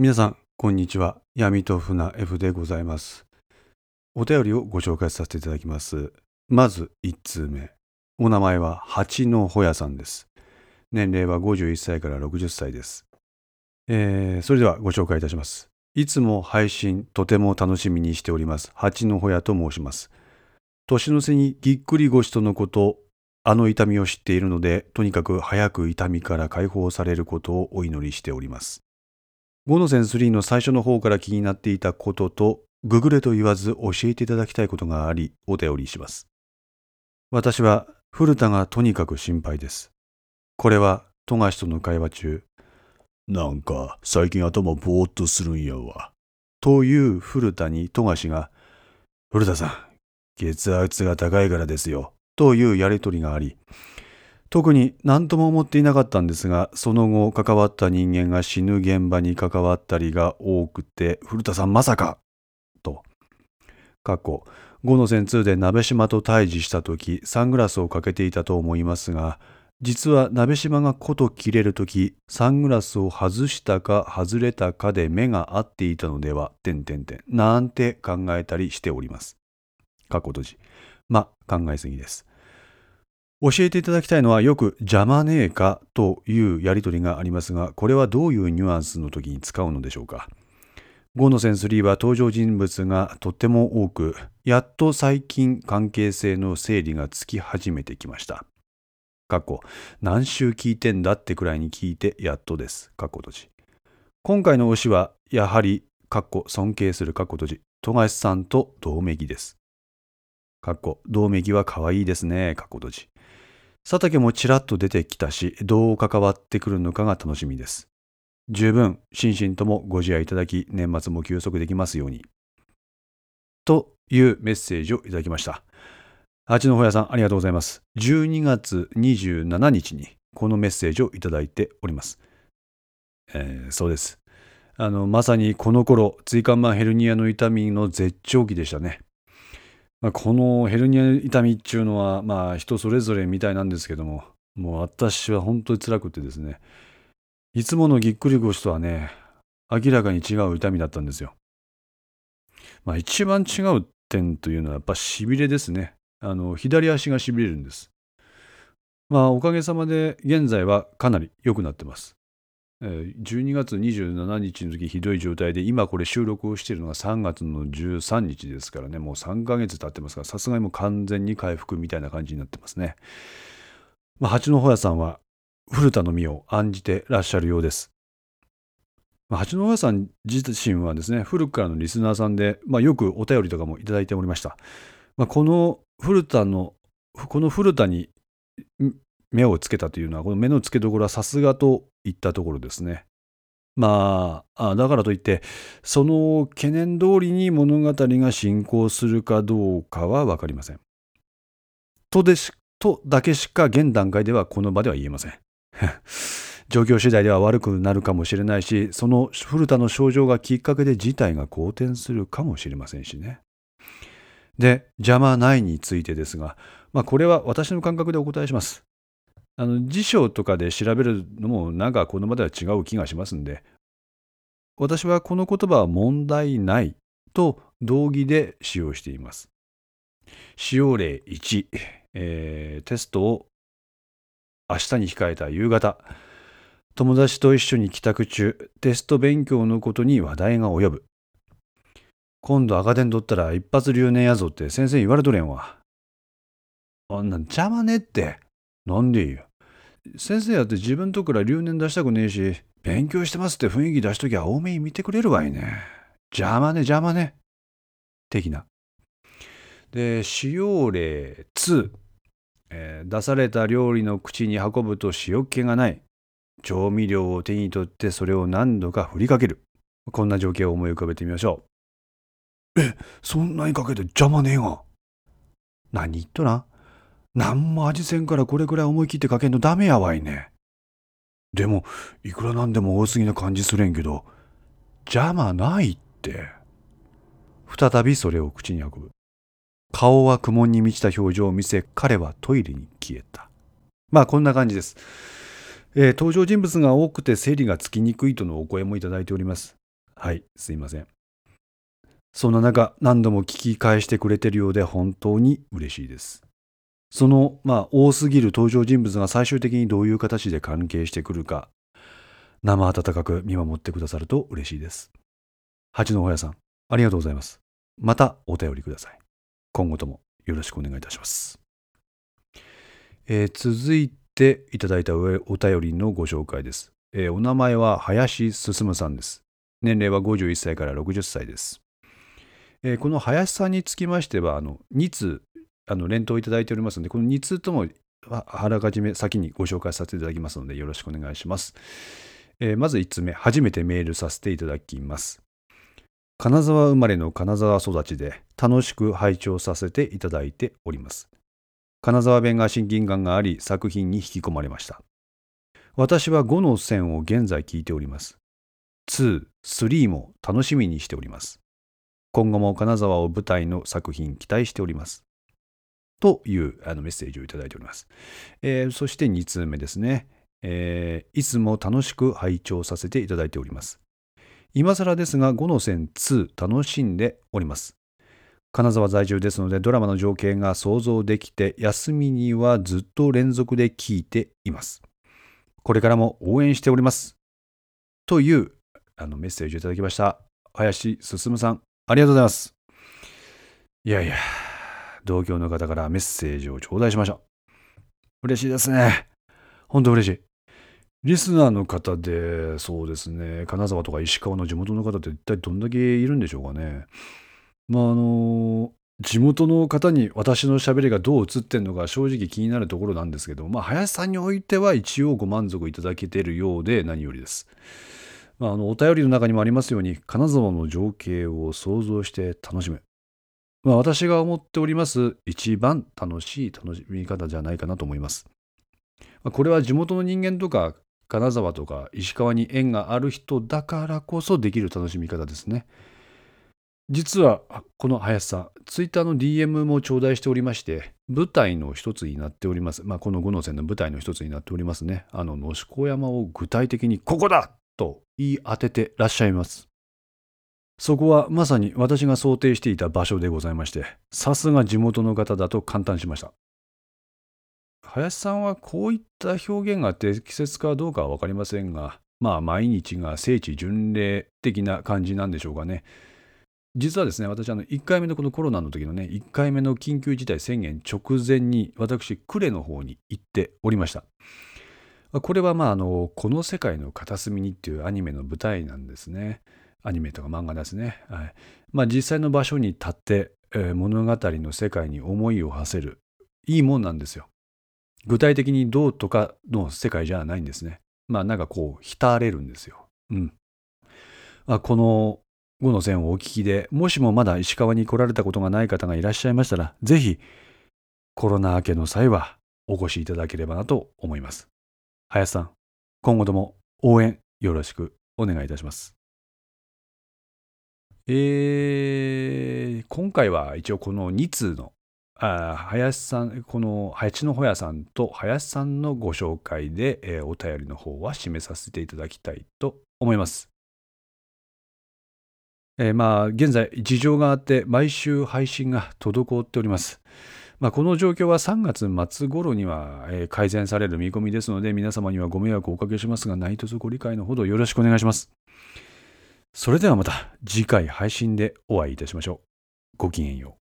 皆さん、こんにちは。闇と船 F でございます。お便りをご紹介させていただきます。まず1通目。お名前は八のほやさんです。年齢は51歳から60歳です。えー、それではご紹介いたします。いつも配信とても楽しみにしております。八のほやと申します。年の瀬にぎっくり腰とのこと、あの痛みを知っているので、とにかく早く痛みから解放されることをお祈りしております。5の線3の最初の方から気になっていたことと、ググれと言わず教えていただきたいことがあり、お便りします。私は、古田がとにかく心配です。これは、富樫との会話中、なんか最近頭ぼーっとするんやわ。という古田に富樫が、古田さん、血圧が高いからですよ。というやりとりがあり、特に何とも思っていなかったんですが、その後関わった人間が死ぬ現場に関わったりが多くて、古田さんまさかと。過去、5の線2で鍋島と対峙した時、サングラスをかけていたと思いますが、実は鍋島がこと切れる時、サングラスを外したか外れたかで目が合っていたのでは、点点点、なんて考えたりしております。過去閉じ。ま、考えすぎです。教えていただきたいのはよく邪魔ねえかというやりとりがありますが、これはどういうニュアンスの時に使うのでしょうか？5のセンス3は登場人物がとっても多く、やっと最近関係性の整理がつき始めてきました。過去、何週聞いてんだってくらいに聞いてやっとです。過去閉じ。今回の推しは、やはり、過去尊敬する過去閉じ、富樫さんと同盟義です。かっこ、同盟義は可愛いですね。かっこ閉じ。佐竹もちらっと出てきたし、どう関わってくるのかが楽しみです。十分、心身ともご自愛いただき、年末も休息できますように。というメッセージをいただきました。八のほやさん、ありがとうございます。12月27日にこのメッセージをいただいております。えー、そうです。あの、まさにこの頃、椎間板ヘルニアの痛みの絶頂期でしたね。まあ、このヘルニア痛みっていうのは、まあ、人それぞれみたいなんですけども、もう私は本当に辛くてですね、いつものぎっくり腰とはね、明らかに違う痛みだったんですよ。まあ、一番違う点というのはやっぱしびれですね。あの、左足がしびれるんです。まあ、おかげさまで現在はかなり良くなってます。12月27日の時ひどい状態で今これ収録をしているのが3月の13日ですからねもう3ヶ月経ってますからさすがにもう完全に回復みたいな感じになってますね。まあ、八のほやさんは古田の身を案じてらっしゃるようです。まあ、八のほやさん自身はですね古くからのリスナーさんで、まあ、よくお便りとかもいただいておりました。まあ、この古田のこの古田に目をつけたというのはこの目の付けどころはさすがといったところですね。まあだからといってその懸念通りに物語が進行するかどうかは分かりません。とでしとだけしか現段階ではこの場では言えません。状況次第では悪くなるかもしれないしその古田の症状がきっかけで事態が好転するかもしれませんしね。で邪魔ないについてですが、まあ、これは私の感覚でお答えします。あの辞書とかで調べるのもなんかこの場では違う気がしますんで。私はこの言葉は問題ないと同義で使用しています。使用例1、えー、テストを明日に控えた夕方。友達と一緒に帰宅中。テスト勉強のことに話題が及ぶ。今度赤点取ったら一発留年やぞって先生言われとれんわ。あんなん邪魔ねって。なんでいい先生やって自分とこから留年出したくねえし、勉強してますって雰囲気出しときゃ多めに見てくれるわいね。邪魔ね、邪魔ね。的な。で、使用例2、えー、出された料理の口に運ぶと塩気がない。調味料を手に取ってそれを何度か振りかける。こんな情景を思い浮かべてみましょう。え、そんなにかけて邪魔ねえが。何言っとらんなんも味せんからこれくらい思い切ってかけんのダメやわいね。でも、いくらなんでも多すぎな感じすれんけど、邪魔ないって。再びそれを口に運ぶ。顔は苦悶に満ちた表情を見せ、彼はトイレに消えた。まあこんな感じです。えー、登場人物が多くて整理がつきにくいとのお声もいただいております。はい、すいません。そんな中、何度も聞き返してくれてるようで本当に嬉しいです。その、まあ、多すぎる登場人物が最終的にどういう形で関係してくるか、生温かく見守ってくださると嬉しいです。八のほやさん、ありがとうございます。またお便りください。今後ともよろしくお願いいたします。えー続いていただいたおお便りのご紹介です。えーお名前は林進さんです。年齢は51歳から60歳です。えーこの林さんにつきましては、あの2通あの連投いただいておりますので、この2通ともああらかじめ先にご紹介させていただきますので、よろしくお願いします。えーまず1つ目、初めてメールさせていただきます。金沢生まれの金沢育ちで楽しく拝聴させていただいております。金沢弁が親近感があり作品に引き込まれました。私は5の線を現在聞いております。2、3も楽しみにしております。今後も金沢を舞台の作品期待しております。というあのメッセージをいただいております。えーそして2通目ですね、えーいつも楽しく拝聴させていただいております。今更ですが5の線2楽しんでおります。金沢在住ですのでドラマの情景が想像できて休みにはずっと連続で聞いています。これからも応援しております。というあのメッセージをいただきました。林進さん、ありがとうございます。いやいや、同郷の方からメッセージを頂戴しました。嬉しいですね。本当嬉しい。リスナーの方で、そうですね、金沢とか石川の地元の方って一体どんだけいるんでしょうかね。まあ、あの、地元の方に私の喋りがどう映ってるのか正直気になるところなんですけど、まあ、林さんにおいては一応ご満足いただけているようで何よりです。まあ、あのお便りの中にもありますように、金沢の情景を想像して楽しむ。まあ、私が思っております一番楽しい楽しみ方じゃないかなと思います。まあこれは地元の人間とか金沢とか石川に縁がある人だからこそできる楽しみ方ですね。実はこの林さん、ツイッターの DM も頂戴しておりまして、舞台の一つになっております。まあ、この五能線の舞台の一つになっておりますね。あの、野子山を具体的にここだと言い当ててらっしゃいます。そこはまさに私が想定していた場所でございまして、さすが地元の方だと感嘆しました。林さんはこういった表現が適切かどうかは分かりませんが、まあ毎日が聖地巡礼的な感じなんでしょうかね。実はですね、私、あの1回目のこのコロナの時のね、1回目の緊急事態宣言直前に、私、呉の方に行っておりました。これは、まあ、あの、この世界の片隅にっていうアニメの舞台なんですね。アニメとか漫画ですね。はい。まあ、実際の場所に立って、えー物語の世界に思いを馳せる。いいもんなんですよ。具体的にどうとかの世界じゃないんですね。まあ、なんかこう、浸れるんですよ。うん。あ、この5の線をお聞きで、もしもまだ石川に来られたことがない方がいらっしゃいましたら、ぜひコロナ明けの際はお越しいただければなと思います。林さん、今後とも応援よろしくお願いいたします。えー、今回は一応この2通の林さん、この林のほやさんと林さんのご紹介で、えーお便りの方は締めさせていただきたいと思います。えーまあ、現在、事情があって、毎週配信が滞っております。まあ、この状況は3月末頃には、改善される見込みですので、皆様にはご迷惑をおかけしますが、何卒ご理解のほどよろしくお願いします。それではまた次回配信でお会いいたしましょう。ごきげんよう。